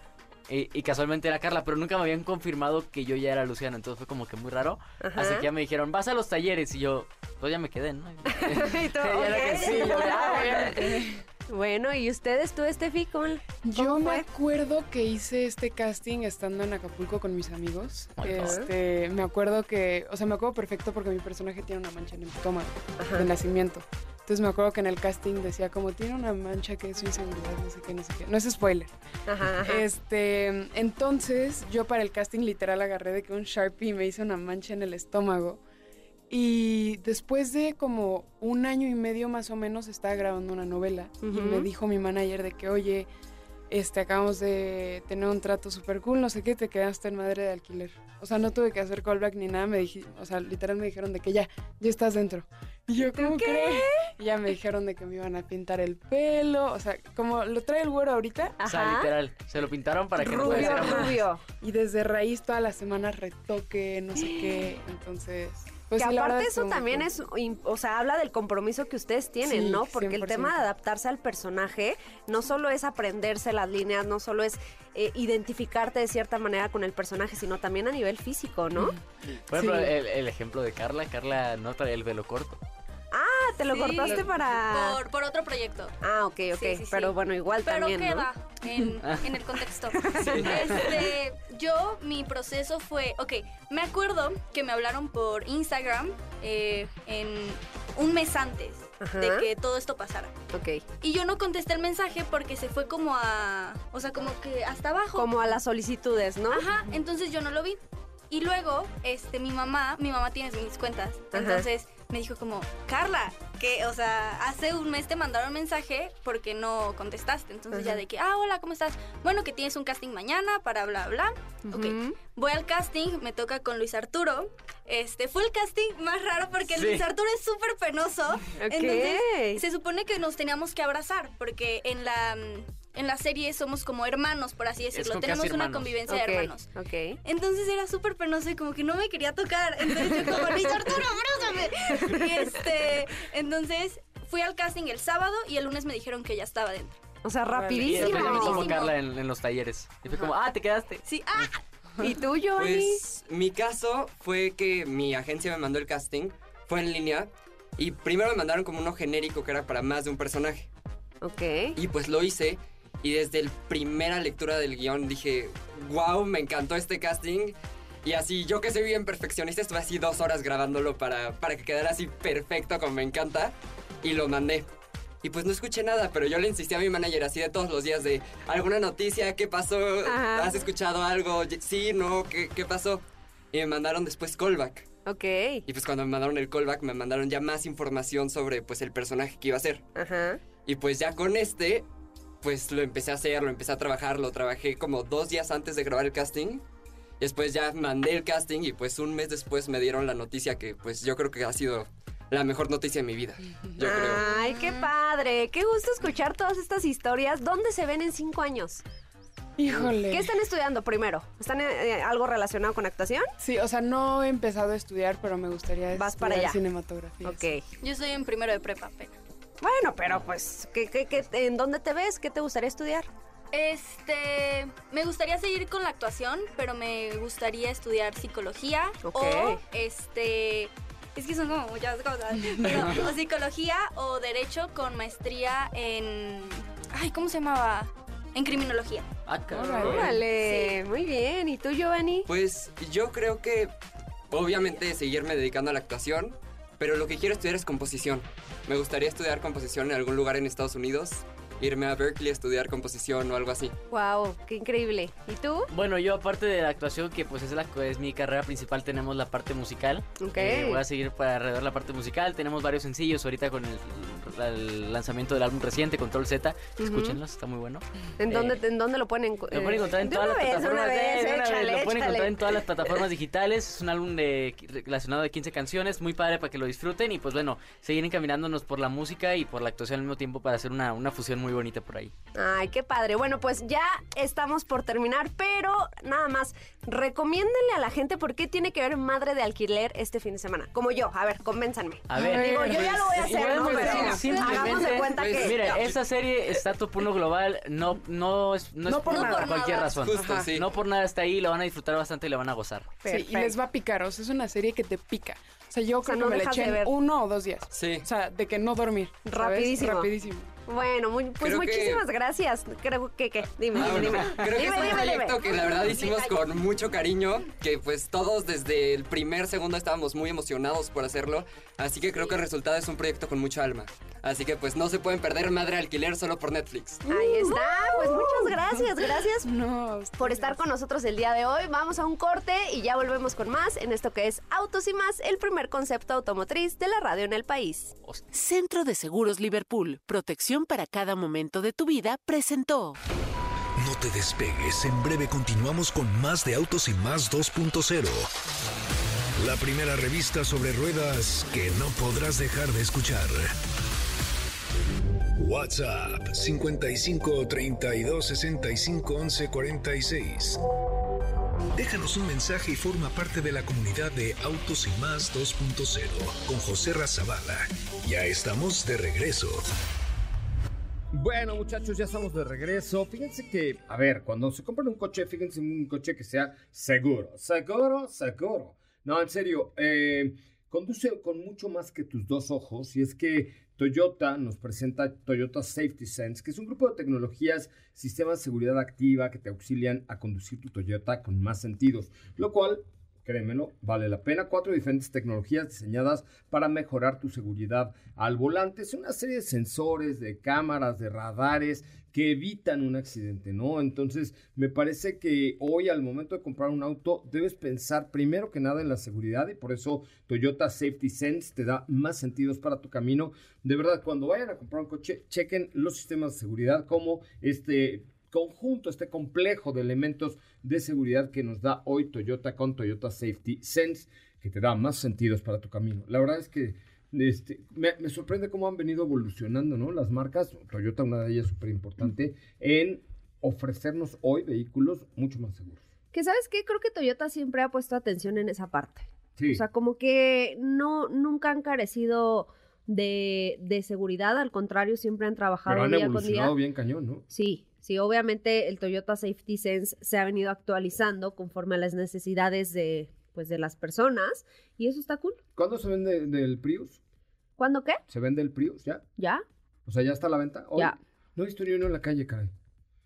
Y, y casualmente era Carla, pero nunca me habían confirmado que yo ya era Luciano, entonces fue como que muy raro. Ajá. Así que ya me dijeron, vas a los talleres, y yo, pues ya me quedé, ¿no? Y que ok. sí, yo "Ah, bueno". ¿y ustedes, tú, Estefi? ¿Cómo, Yo cómo me fue? acuerdo que hice este casting estando en Acapulco con mis amigos. Ay, Este, me acuerdo que, o sea, me acuerdo perfecto porque mi personaje tiene una mancha en el estómago de nacimiento. Entonces me acuerdo que en el casting decía como tiene una mancha que es su inseguridad, no sé qué, no sé qué. No es spoiler. Ajá, ajá. Este, entonces yo para el casting literal agarré de que un Sharpie me hizo una mancha en el estómago. Y después de como un año y medio más o menos estaba grabando una novela y me dijo mi manager de que, oye, este, acabamos de tener un trato súper cool, no sé qué, te quedaste en madre de alquiler. O sea, no tuve que hacer callback ni nada, me dije, o sea, literal me dijeron de que ya, ya estás dentro. Y yo, ¿cómo crees? Y ya me dijeron de que me iban a pintar el pelo, o sea, como lo trae el güero ahorita, O sea, literal, se lo pintaron para que no Rubio, pudiera ser amor. rubio. y desde raíz toda la semana retoque, no sé qué, entonces... Pues que aparte eso también cool. es, o sea, habla del compromiso que ustedes tienen, Sí, ¿no? Porque el 100%. tema de adaptarse al personaje no solo es aprenderse las líneas, no solo es eh, identificarte de cierta manera con el personaje, sino también a nivel físico, ¿no? Por ejemplo, Sí. el, el ejemplo de Carla, Carla no traía el velo corto. Te lo Sí. cortaste para... Por, por otro proyecto. Ah, ok, ok, Sí, sí, sí. pero bueno, igual Pero también, ¿no? queda en, en el contexto. Este, yo, mi proceso fue, ok, me acuerdo que me hablaron por Instagram eh, en un mes antes Ajá. de que todo esto pasara. Ok. Y yo no contesté el mensaje porque se fue como a, o sea, como que hasta abajo. Como a las solicitudes, ¿no? Ajá, entonces yo no lo vi. Y luego, este, mi mamá, mi mamá tiene mis cuentas. Ajá. Entonces me dijo como, Carla, que, o sea, hace un mes te mandaron mensaje porque no contestaste. Entonces ya de que, ah, hola, ¿cómo estás? Bueno, que tienes un casting mañana para bla, bla. Ok, Ujú. voy al casting, me toca con Luis Arturo. Este, fue el casting más raro porque Sí. Luis Arturo es súper penoso. Ok. Entonces, se supone que nos teníamos que abrazar porque en la... En la serie somos como hermanos, por así decirlo. Tenemos una convivencia de hermanos. ok. Entonces era súper penoso y como que no me quería tocar. Entonces yo como, Luis Arturo, abrázame. Y este, entonces fui al casting el sábado y el lunes me dijeron que ya estaba dentro. O sea, Y rapidísimo. después ya me tomó Rapidísimo. Carla en, en los talleres. Y fue como, ah, te quedaste. Sí, ah, ¿Y tú, Giovanni? Pues mi caso fue que mi agencia me mandó el casting, fue en línea, y primero me mandaron como uno genérico que era para más de un personaje. Ok. Y pues lo hice, y desde la primera lectura del guion dije, wow, me encantó este casting. Y así, yo que soy bien perfeccionista, estuve así dos horas grabándolo para, para que quedara así perfecto como me encanta. Y lo mandé. Y pues no escuché nada, pero yo le insistí a mi manager así de todos los días de alguna noticia, ¿qué pasó? Ajá. ¿Has escuchado algo? Sí, no, ¿qué, qué pasó? Y me mandaron después callback. Ok. Y pues cuando me mandaron el callback me mandaron ya más información sobre pues el personaje que iba a ser. Ajá. Y pues ya con este, pues lo empecé a hacer, lo empecé a trabajar, lo trabajé como dos días antes de grabar el casting. Y después ya mandé el casting y pues un mes después me dieron la noticia que pues yo creo que ha sido la mejor noticia de mi vida. Yo creo. Ay, qué padre. Qué gusto escuchar todas estas historias. ¿Dónde se ven en cinco años? Híjole. ¿Qué están estudiando primero? ¿Están eh, algo relacionado con actuación? Sí, o sea, no he empezado a estudiar, pero me gustaría Vas para estudiar allá. cinematografía. Ok. Yo estoy en primero de prepa apenas. Bueno, pero pues, ¿qué, qué, qué- en dónde te ves? ¿Qué te gustaría estudiar? Este, me gustaría seguir con la actuación, pero me gustaría estudiar psicología Ok. o este, es que son como muchas cosas, pero o psicología o derecho con maestría en, ay, ¿cómo se llamaba? En criminología. Ah, Órale, muy bien. ¿Y tú, Giovanni? Pues yo creo que obviamente seguirme dedicando a la actuación, pero lo que quiero estudiar es composición. Me gustaría estudiar composición en algún lugar en Estados Unidos, irme a Berkeley a estudiar composición o algo así. Wow, qué increíble. ¿Y tú? Bueno, yo aparte de la actuación, que pues es, la, es mi carrera principal, tenemos la parte musical. Ok. Eh, voy a seguir para alrededor de la parte musical. Tenemos varios sencillos ahorita con el, el lanzamiento del álbum reciente, Control Z. Ujú. Escúchenlos, está muy bueno. ¿En Eh, dónde, ¿En dónde lo ponen? Lo pueden encontrar en todas las plataformas. eh, lo pueden encontrar en todas las plataformas digitales. Es un álbum de, relacionado de 15 canciones, muy padre para que lo disfruten. Y pues bueno, seguir encaminándonos por la música y por la actuación al mismo tiempo para hacer una, una fusión muy bonita por ahí. Ay, qué padre. Bueno, pues ya estamos por terminar, pero nada más, recomiéndenle a la gente por qué tiene que ver Madre de Alquiler este fin de semana. Como yo, a ver, convénzanme. A ver, Digo, yo ya lo voy a pues, hacer, ¿no? Pero pues, sí, hagamos de simplemente, cuenta pues, que... Mire, esta serie está top 1 global, no, no es, no No es por por, nada. cualquier Ajá. razón. Justo, Ajá. sí. No por nada está ahí, lo van a disfrutar bastante y le van a gozar. Sí, y les va a picar, o sea, es una serie que te pica. O sea, yo sea, creo no que me la eché uno o dos días. Sí. O sea, de que no dormir. ¿sabes? Rapidísimo. Rapidísimo. Bueno, muy- pues Creo que- muchísimas gracias. Creo que, que, dime, Ah, dime, bueno, dime. Creo que Dime, es un proyecto que la verdad hicimos con mucho cariño, que pues todos desde el primer segundo estábamos muy emocionados por hacerlo, así que creo que el resultado es un proyecto con mucha alma. Así que pues no se pueden perder Madre Alquiler solo por Netflix. Ahí está, pues muchas gracias, gracias No, por estar con nosotros el día de hoy. Vamos a un corte y ya volvemos con más en esto que es Autos y más, el primer concepto automotriz de la radio en el país. Centro de Seguros Liverpool, protección para cada momento de tu vida, presentó. No te despegues, en breve continuamos con más de Autos y más 2.0. La primera revista sobre ruedas que no podrás dejar de escuchar. WhatsApp 55 32 65 11 46. Déjanos un mensaje y forma parte de la comunidad de Autos y más 2.0 con José Razabala. Ya estamos de regreso. Bueno, muchachos, ya estamos de regreso. Fíjense que, a ver, cuando se compran un coche, fíjense en un coche que sea seguro. Seguro, seguro. No, en serio, eh, conduce con mucho más que tus dos ojos. Y es que Toyota nos presenta Toyota Safety Sense, que es un grupo de tecnologías, sistemas de seguridad activa que te auxilian a conducir tu Toyota con más sentidos. Lo cual Créemelo, vale la pena. Cuatro diferentes tecnologías diseñadas para mejorar tu seguridad al volante. Es una serie de sensores, de cámaras, de radares que evitan un accidente, ¿no? Entonces, me parece que hoy al momento de comprar un auto debes pensar primero que nada en la seguridad y por eso Toyota Safety Sense te da más sentidos para tu camino. De verdad, cuando vayan a comprar un coche, chequen los sistemas de seguridad como este conjunto, este complejo de elementos de seguridad que nos da hoy Toyota con Toyota Safety Sense, que te da más sentidos para tu camino. La verdad es que este, me, me sorprende cómo han venido evolucionando ¿no? las marcas, Toyota una de ellas súper importante, en ofrecernos hoy vehículos mucho más seguros. Que sabes qué, creo que Toyota siempre ha puesto atención en esa parte. Sí. O sea, como que no, nunca han carecido de, de seguridad, al contrario, siempre han trabajado Pero han día con día. evolucionado bien cañón, ¿no? Sí, sí, obviamente el Toyota Safety Sense se ha venido actualizando conforme a las necesidades de, pues, de las personas y eso está cool. ¿Cuándo se vende del Prius? ¿Cuándo qué? ¿Se vende el Prius ya? ¿Ya? O sea, ¿ya está a la venta? Hoy. Ya. No he visto ni uno en la calle, caray.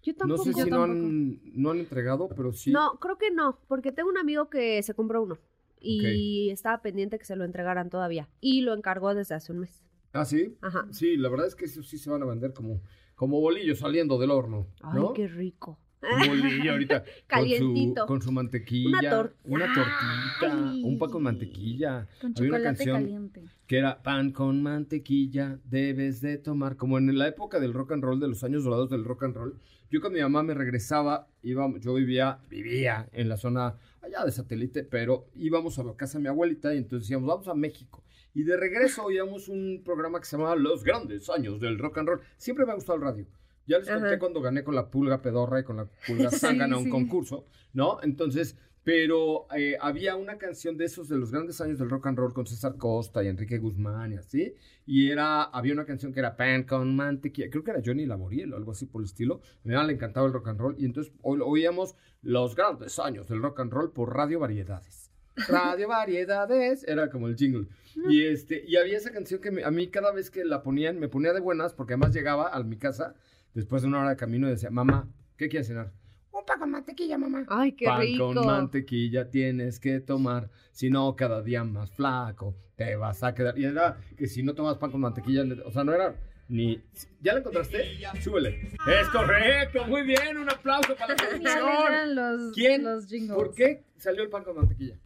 Yo No tampoco. sé si no han, no han entregado, pero sí. No, creo que no, porque tengo un amigo que se compró uno y estaba pendiente que se lo entregaran todavía y lo encargó desde hace un mes. ¿Ah, sí? Ajá. Sí, la verdad es que esos sí se van a vender como, como bolillos saliendo del horno. Ay, ¿no? qué rico. Un bolillo ahorita. Calientito. Con su, con su mantequilla. Una tor- una tortita. Un pan con mantequilla. Con Había una chocolate canción caliente. que era pan con mantequilla, debes de tomar. Como en la época del rock and roll, de los años dorados del rock and roll. Yo con mi mamá me regresaba, iba, yo vivía, vivía en la zona allá de satélite, pero íbamos a la casa de mi abuelita y entonces decíamos, vamos a México. Y de regreso oíamos un programa que se llamaba Los Grandes Años del Rock and Roll. Siempre me ha gustado el radio. Ya les conté cuando gané con la pulga pedorra y con la pulga Sí, zángana un sí. concurso, ¿no? Entonces, pero eh, había una canción de esos de los grandes años del rock and roll con César Costa y Enrique Guzmán y así. Y era, había una canción que era Pan con mantequilla, creo que era Johnny Laboriel o algo así por el estilo. Mamá le encantaba el rock and roll y entonces oíamos los grandes años del rock and roll por Radio Variedades. Radio Variedades era como el jingle. Y este y había esa canción que me- a mí cada vez que la ponían me ponía de buenas porque además llegaba a mi casa después de una hora de camino y decía, "Mamá, ¿qué quieres cenar?" Un pan con mantequilla, mamá. Ay, qué Pan rico. con mantequilla tienes que tomar, si no cada día más flaco te vas a quedar. Y era que si no tomas pan con mantequilla, o sea, no era ni... ¿Ya la encontraste? Súbele. Es correcto, muy bien, un aplauso para la producción. los, ¿Quién? los jingles. ¿Por qué salió el pan con mantequilla?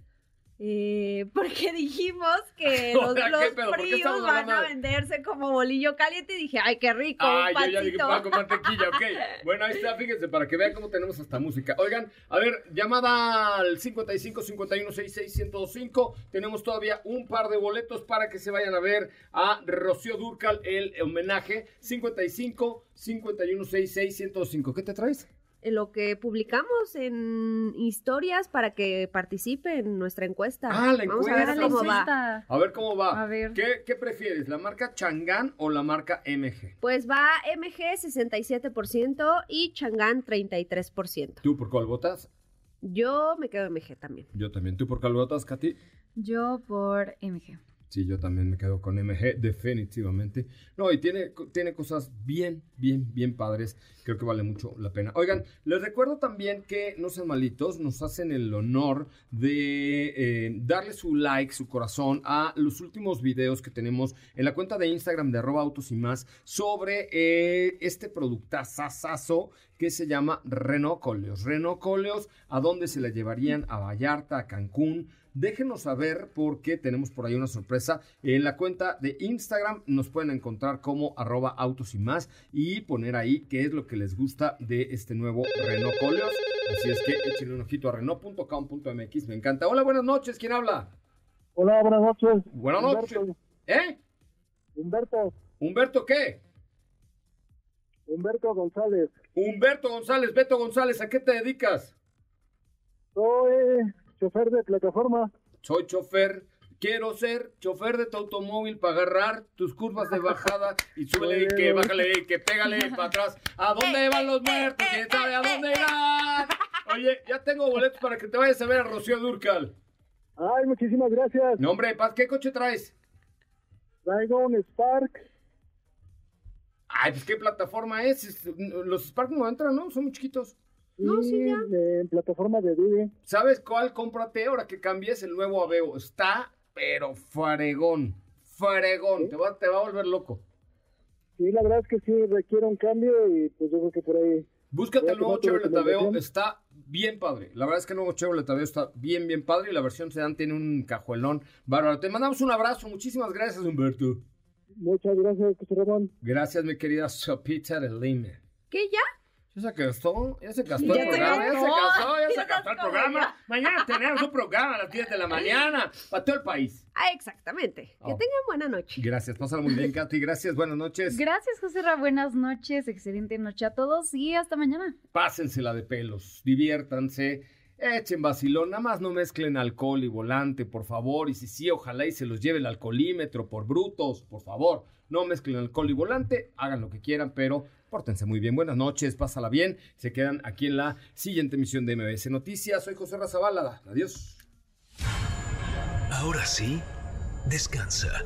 Eh, porque dijimos que los, Ahora, ¿qué los fríos van a de- venderse como bolillo caliente y dije, ay, qué rico, Ah, un yo ya dije pan con mantequilla, ok. Bueno, ahí está, fíjense, para que vean cómo tenemos hasta música. Oigan, a ver, llamada al 55 51 66 1025. Tenemos todavía un par de boletos para que se vayan a ver a Rocío Durcal, el homenaje. 55 51 66 1025. ¿Qué te traes? Lo que publicamos en historias para que participe en nuestra encuesta. Ah, la Vamos a encuesta, ver cómo va. A ver cómo va. A ver. ¿Qué, qué prefieres, la marca Chang'an o la marca MG? Pues va MG 67% y Chang'an 33%. ¿Tú por cuál votas? Yo me quedo MG también. Yo también. ¿Tú por cuál votas, Katy? Yo por MG. Sí, yo también me quedo con MG, definitivamente. No, y tiene, tiene cosas bien, bien, bien padres. Creo que vale mucho la pena. Oigan, les recuerdo también que no sean malitos, nos hacen el honor de eh, darle su like, su corazón a los últimos videos que tenemos en la cuenta de Instagram de arroba autos y más sobre eh, este productazazazo que se llama. Renault Coleos, ¿a dónde se la llevarían? A Vallarta, a Cancún. Déjenos saber porque tenemos por ahí una sorpresa. En la cuenta de Instagram nos pueden encontrar como arroba autos y más y poner ahí qué es lo que les gusta de este nuevo Renault Coleos. Así es que échenle un ojito a renault.com.mx. Me encanta. Hola, buenas noches. ¿Quién habla? Hola, buenas noches. Buenas noches. ¿Eh? Humberto, ¿Humberto qué? Humberto González. Humberto González, Beto González, ¿a qué te dedicas? Soy chofer de plataforma. Soy chofer. Quiero ser chofer de tu automóvil para agarrar tus curvas de bajada y súbele y que bájale y que pégale para atrás. ¿A dónde van los muertos? ¿Quién sabe a dónde irán? Oye, ya tengo boletos para que te vayas a ver a Rocío Durcal. Ay, muchísimas gracias. No, hombre, Paz, ¿qué coche traes? Traigo un Spark. Ay, pues qué plataforma es. Es- Los Spark no entran, ¿no? Son muy chiquitos. No, sí, ya. En plataforma de Didi. ¿Sabes cuál? Cómprate ahora que cambies el nuevo Aveo. Está, pero fregón. Fregón. Te, va, te va a volver loco. Sí, la verdad es que sí requiere un cambio y pues yo creo que por ahí. Búscate el nuevo Chevrolet Aveo, está bien padre. La verdad es que el nuevo Chevrolet Aveo está bien, bien padre y la versión sedán tiene un cajuelón bárbaro. Te mandamos un abrazo, muchísimas gracias, Humberto. Muchas gracias, José Ramón. Gracias, mi querida Sopita de Lima. ¿Qué ya? ¿Ya se gastó? ¿Ya se gastó el programa? ¿Ya se gastó. ¿Ya se gastó el programa? Mañana tenemos un programa a las 10 de la mañana para todo el país. Ah, exactamente. Que Oh. tengan buena noche. Gracias, pásala muy bien, Katy. Gracias, buenas noches. Gracias, José Ra. Buenas noches. Excelente noche a todos y hasta mañana. Pásensela de pelos, diviértanse, echen vacilón, nada más no mezclen alcohol y volante, por favor, y si sí, ojalá y se los lleve el alcoholímetro por brutos, por favor, no mezclen alcohol y volante, hagan lo que quieran, pero pórtense muy bien, buenas noches, pásala bien, se quedan aquí en la siguiente emisión de MBS Noticias, soy José Razabala, adiós. Ahora sí, descansa.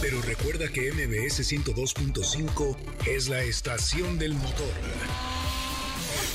Pero recuerda que MBS 102.5 es la estación del motor.